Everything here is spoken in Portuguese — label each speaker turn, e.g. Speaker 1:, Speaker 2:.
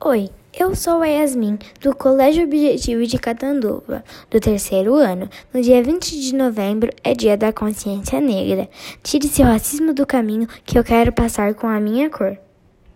Speaker 1: Oi, eu sou a Yasmin, do Colégio Objetivo de Catanduva, do terceiro ano. No dia 20 de novembro é dia da consciência negra. Tire seu racismo do caminho que eu quero passar com a minha cor.